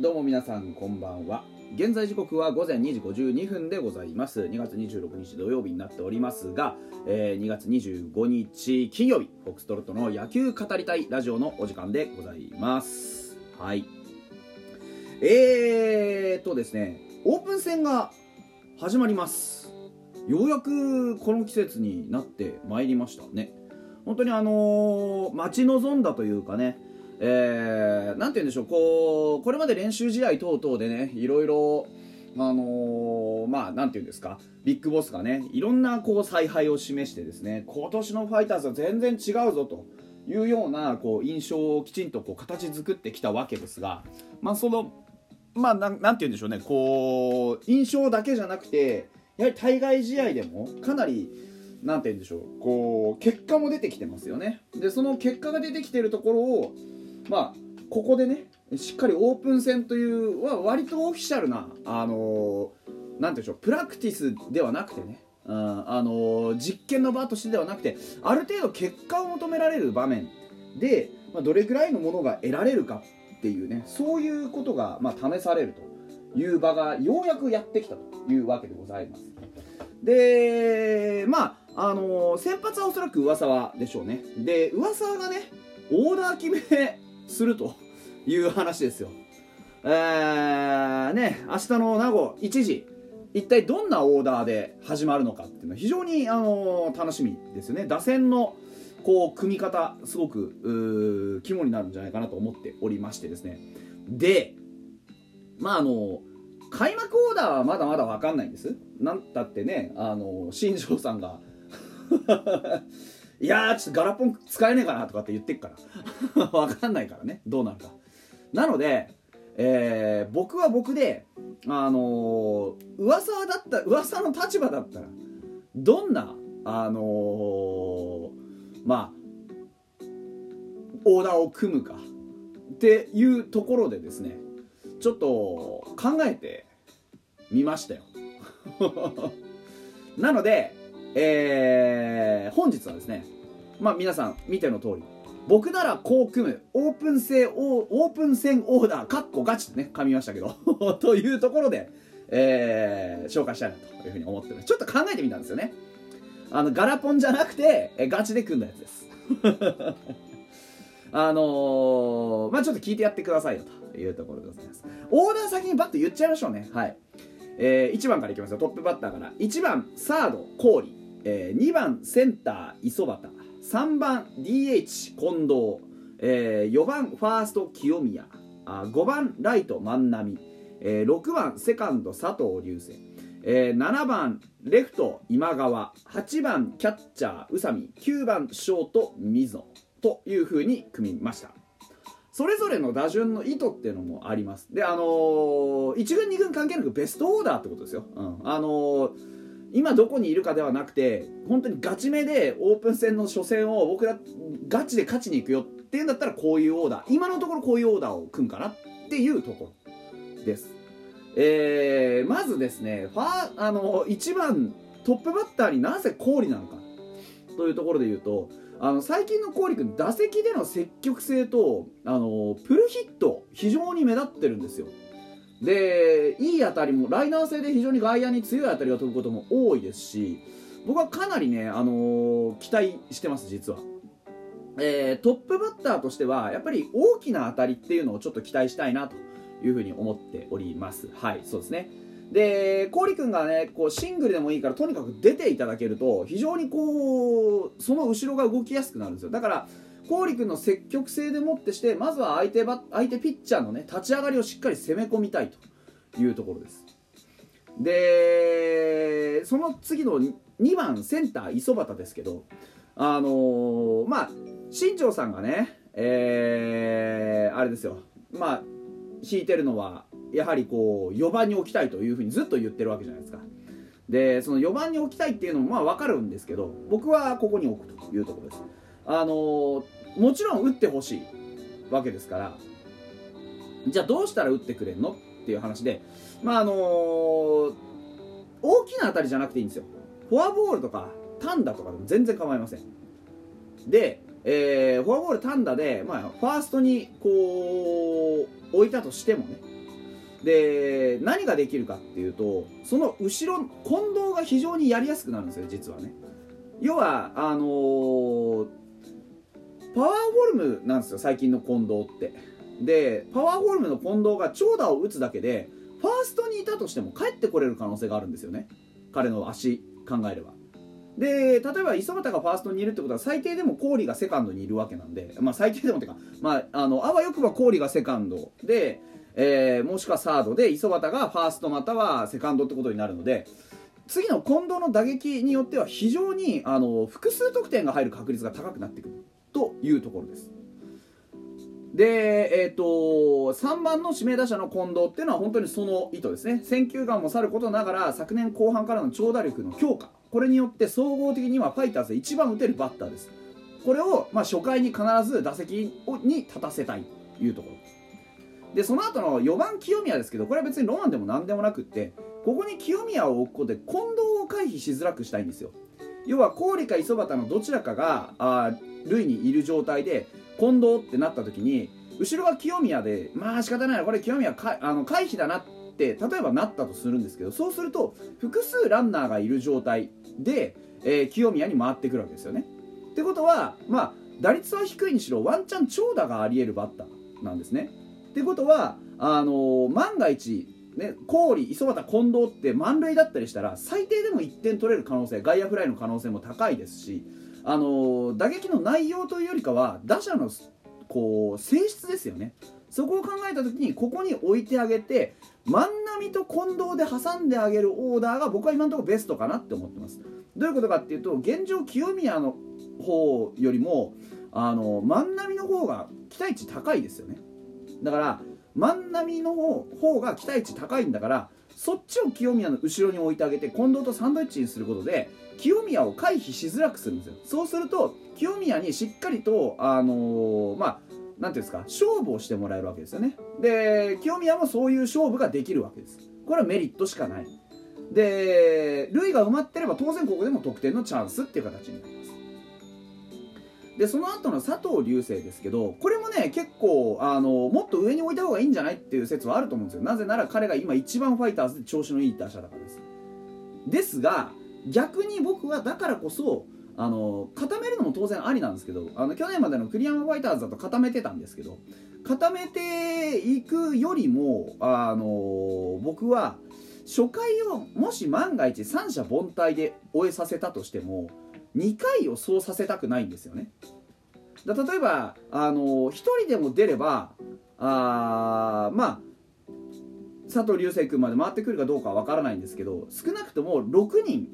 どうも皆さんこんばんは。現在時刻は午前2時52分でございます。2月26日土曜日になっておりますが、えー2月25日金曜日フォックストロットの野球語りたいラジオのお時間でございます。はい。えーとですねオープン戦が始まります。ようやくこの季節になってまいりましたね。本当にあのー待ち望んだというかねえー、なんて言うんでしょうこうこれまで練習試合等々でねいろいろあのーまあなんて言うんですかビッグボスがねいろんなこう采配を示してですね今年のファイターズは全然違うぞというようなこう印象をきちんとこう形作ってきたわけですがまあそのまあなんなんて言うんでしょうねこう印象だけじゃなくてやはり対外試合でもかなりなんて言うんでしょうこう結果も出てきてますよね。でその結果が出てきてるところをまあここでねしっかりオープン戦というは割とオフィシャルなあのーなんて言うんでしょうプラクティスではなくてねうんあのー実験の場としてではなくてある程度結果を求められる場面で、まあ、どれぐらいのものが得られるかっていうねそういうことが、まあ、試されるという場がようやくやってきたというわけでございます。でまああのー先発はおそらく上沢でしょうね。で上沢がねオーダー決めするという話ですよ。えー、ね明日の名護1時一体どんなオーダーで始まるのかっていうのは非常に、あのー楽しみですよね。打線のこう組み方すごく肝になるんじゃないかなと思っておりましてですね。でまああの開幕オーダーはまだまだ分かんないんです。なんだってねあの新庄さんが。いやーちょっとガラポン使えねえかなとかって言ってっから。分かんないからね。どうなるか。なので、えー僕は僕であのー噂だった噂の立場だったらどんなあのーまあオーダーを組むかっていうところでですねちょっと考えてみましたよ。なので、えー本日はですねまあ皆さん見ての通り僕ならこう組むオープン戦オープン戦オーダーかっこガチってね噛みましたけど というところで、えー紹介したいなというふうに思ってます。ちょっと考えてみたんですよね。あのガラポンじゃなくてえガチで組んだやつです。あのーまあちょっと聞いてやってくださいよというところでございます。オーダー先にバッと言っちゃいましょうね。はい、え1番からいきますよ。トップバッターから。1番サード郡、え2番センター磯端3番 DH 近藤、え4番ファースト清宮。あ5番ライト万波、えー6番セカンド佐藤隆星、えー7番レフト今川。8番キャッチャー宇佐美。9番ショート水野というふうに組みました。それぞれの打順の意図っていうのもあります。であのー、1軍2軍関係なくベストオーダーってことですよ、うん、あのー今どこにいるかではなくて本当にガチめでオープン戦の初戦を僕らガチで勝ちに行くよっていうんだったらこういうオーダー。今のところこういうオーダーを組むかなっていうところです。えー、まずですねファーあの1番トップバッターになぜ氷なのかというところで言うとあの最近の氷君打席での積極性とあのプルヒット非常に目立ってるんですよ。でいい当たりもライナー性で非常に外野に強い当たりが飛ぶことも多いですし僕はかなりね、あの期待してます実は、えートップバッターとしてはやっぱり大きな当たりっていうのをちょっと期待したいなというふうに思っております。はいそうですね。で郡君がねこうシングルでもいいからとにかく出ていただけると非常にこうその後ろが動きやすくなるんですよ。だから郡君の積極性でもってしてまずは相手バ相手ピッチャーのね立ち上がりをしっかり攻め込みたいというところです。でその次の2番センター磯端ですけどあのーまあ新庄さんがねえーあれですよ。まあ引いてるのはやはりこう4番に置きたいというふうにずっと言ってるわけじゃないですか。でその4番に置きたいっていうのもまあ分かるんですけど僕はここに置くというところです。あのもちろん打ってほしいわけですからじゃあどうしたら打ってくれんのっていう話でまああの大きな当たりじゃなくていいんですよ。フォアボールとか単打とかでも全然構いません。でえー、フォアボール単打で、まあ、ファーストにこう置いたとしてもねで何ができるかっていうとその後ろ近藤が非常にやりやすくなるんですよ実はね。要はあのー、パワーフォルムなんですよ最近の近藤って。でパワーフォルムの近藤が長打を打つだけでファーストにいたとしても帰ってこれる可能性があるんですよね。彼の足考えれば。で例えば磯畑がファーストにいるってことは最低でも郡がセカンドにいるわけなんで、まあ、最低でもっていうか、まあ、あのあわよくば郡がセカンド。で、えー、もしくはサードで磯畑がファーストまたはセカンドってことになるので次の近藤の打撃によっては非常にあの複数得点が入る確率が高くなってくる。というところです。で、えーと、3番の指名打者の近藤っていうのは本当にその意図ですね。選球眼もさることながら昨年後半からの長打力の強化。これによって総合的にはファイターズで一番打てるバッターです。これを、まあ、初回に必ず打席に立たせたいというところ。ででその後の4番清宮ですけどこれは別にロマンでも何でもなくってここに清宮を置くことで近藤を回避しづらくしたいんですよ要は郡か磯端のどちらかがあ塁にいる状態で近藤ってなった時に後ろが清宮でまあ仕方ないなこれ清宮かあの回避だなって例えばなったとするんですけどそうすると複数ランナーがいる状態で、えー、清宮に回ってくるわけですよね。ってことはまあ打率は低いにしろワンチャン長打がありえるバッターなんですね。ってことはあのー、万が一ね、郡、磯端、近藤って満塁だったりしたら最低でも1点取れる可能性外野フライの可能性も高いですし、あのー、打撃の内容というよりかは打者のこう性質ですよね。そこを考えた時にここに置いてあげて万波と近藤で挟んであげるオーダーが僕は今のところベストかなって思ってます。どういうことかっていうと現状清宮の方よりもあの万波の方が期待値高いですよね。だから万波の方が期待値高いんだからそっちを清宮の後ろに置いてあげて近藤とサンドイッチにすることで清宮を回避しづらくするんですよ。そうすると清宮にしっかりとあのー、まあなんていうんですか勝負をしてもらえるわけですよね。で清宮もそういう勝負ができるわけです。これはメリットしかない。で塁が埋まってれば当然ここでも得点のチャンスっていう形になりますでその後の佐藤流星ですけどこれもね結構あのもっと上に置いた方がいいんじゃないっていう説はあると思うんですよ。なぜなら彼が今一番ファイターズで調子のいい打者だからです。ですが逆に僕はだからこそあの固めるのも当然ありなんですけどあの去年までの栗山ファイターズだと固めてたんですけど固めていくよりもあの僕は初回をもし万が一三者凡退で終えさせたとしても2回をそうさせたくないんですよね。だ例えばあの1人でも出ればあまあ佐藤流星君まで回ってくるかどうかは分からないんですけど少なくとも6人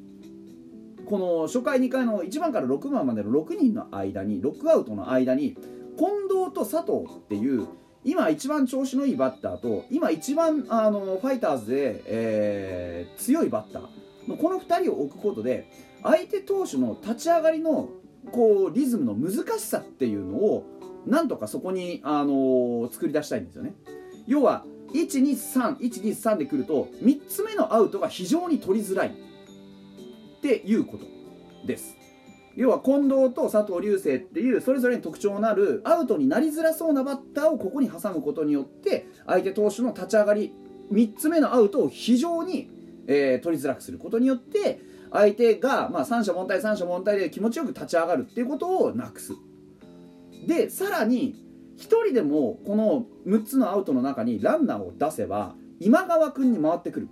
この初回2回の1番から6番までの6人の間に6アウトの間に近藤と佐藤っていう今一番調子のいいバッターと今一番あのファイターズで、えー、強いバッターこの2人を置くことで相手投手の立ち上がりのこうリズムの難しさっていうのをなんとかそこに、あのー、作り出したいんですよね。要は123123で来ると3つ目のアウトが非常に取りづらい。っていうことです。要は近藤と佐藤流星っていうそれぞれに特徴のあるアウトになりづらそうなバッターをここに挟むことによって相手投手の立ち上がり3つ目のアウトを非常に、えー、取りづらくすることによって相手が、まあ、三者凡退三者凡退で気持ちよく立ち上がるっていうことをなくす。でさらに1人でもこの6つのアウトの中にランナーを出せば今川君に回ってくる。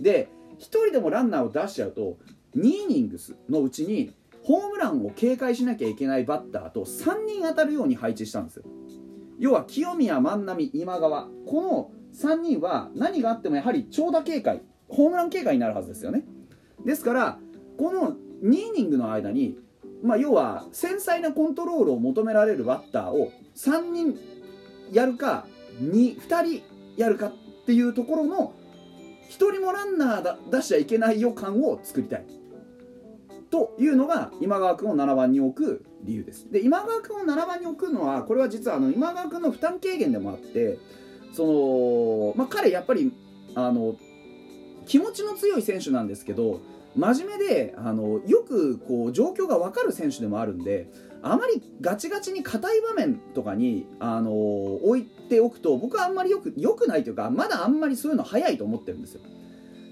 で1人でもランナーを出しちゃうと2イニングスのうちにホームランを警戒しなきゃいけないバッターと3人当たるように配置したんですよ。要は清宮万波今川。この3人は何があってもやはり長打警戒。ホームラン警戒になるはずですよね。ですからこの2イニングの間に、まあ、要は繊細なコントロールを求められるバッターを3人やるか 2, 2人やるかっていうところの1人もランナー出しちゃいけない予感を作りたい。というのが今川君を7番に置く理由です。で今川君を7番に置くのはこれは実はあの今川君の負担軽減でもあってその、まあ、彼やっぱりあの気持ちの強い選手なんですけど真面目であのよくこう状況が分かる選手でもあるんであまりガチガチに硬い場面とかに、あの置いておくと僕はあんまりよくよくないというかまだあんまりそういうの早いと思ってるんですよ。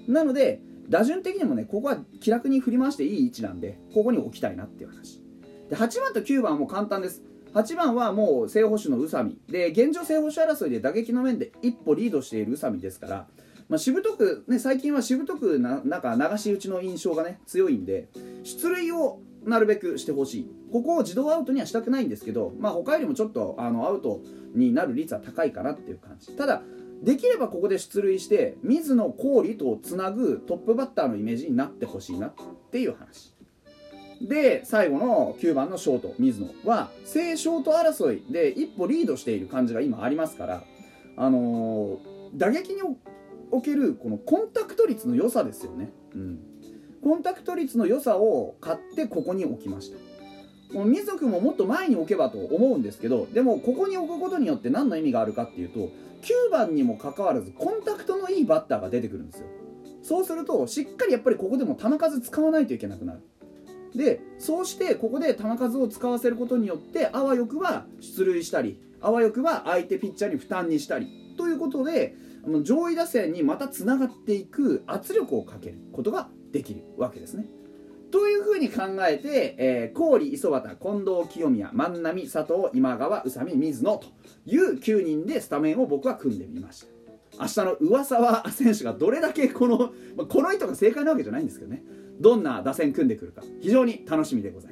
なので打順的にもねここは気楽に振り回していい位置なんでここに置きたいなっていう話。で8番と9番はもう簡単です。8番はもう正捕手の宇佐美。で現状正捕手争いで打撃の面で一歩リードしている宇佐美ですからまあ、しぶとく、ね、最近はしぶとくななんか流し打ちの印象がね強いんで出塁をなるべくしてほしい。ここを自動アウトにはしたくないんですけど、まあ、他よりもちょっとあのアウトになる率は高いかなっていう感じ。ただできればここで出塁して水野氷とつなぐトップバッターのイメージになってほしいなっていう話。で最後の9番のショート水野は正ショート争いで一歩リードしている感じが今ありますからあのー、打撃におけるこのコンタクト率の良さですよね、うん、コンタクト率の良さを買ってここに置きました。この水野君ももっと前に置けばと思うんですけどでもここに置くことによって何の意味があるかっていうと9番にもかかわらずコンタクトのいいバッターが出てくるんですよ。そうするとしっかりやっぱりここでも球数使わないといけなくなる。でそうしてここで球数を使わせることによってあわよくは出塁したりあわよくは相手ピッチャーに負担にしたりということで上位打線にまたつながっていく圧力をかけることができるわけですね。というふうに考えて、えー、郡磯端近藤清宮万波佐藤今川宇佐美水野という9人でスタメンを僕は組んでみました。明日の上沢選手がどれだけこの、まあ、この人が正解なわけじゃないんですけどね。どんな打線組んでくるか非常に楽しみでございます。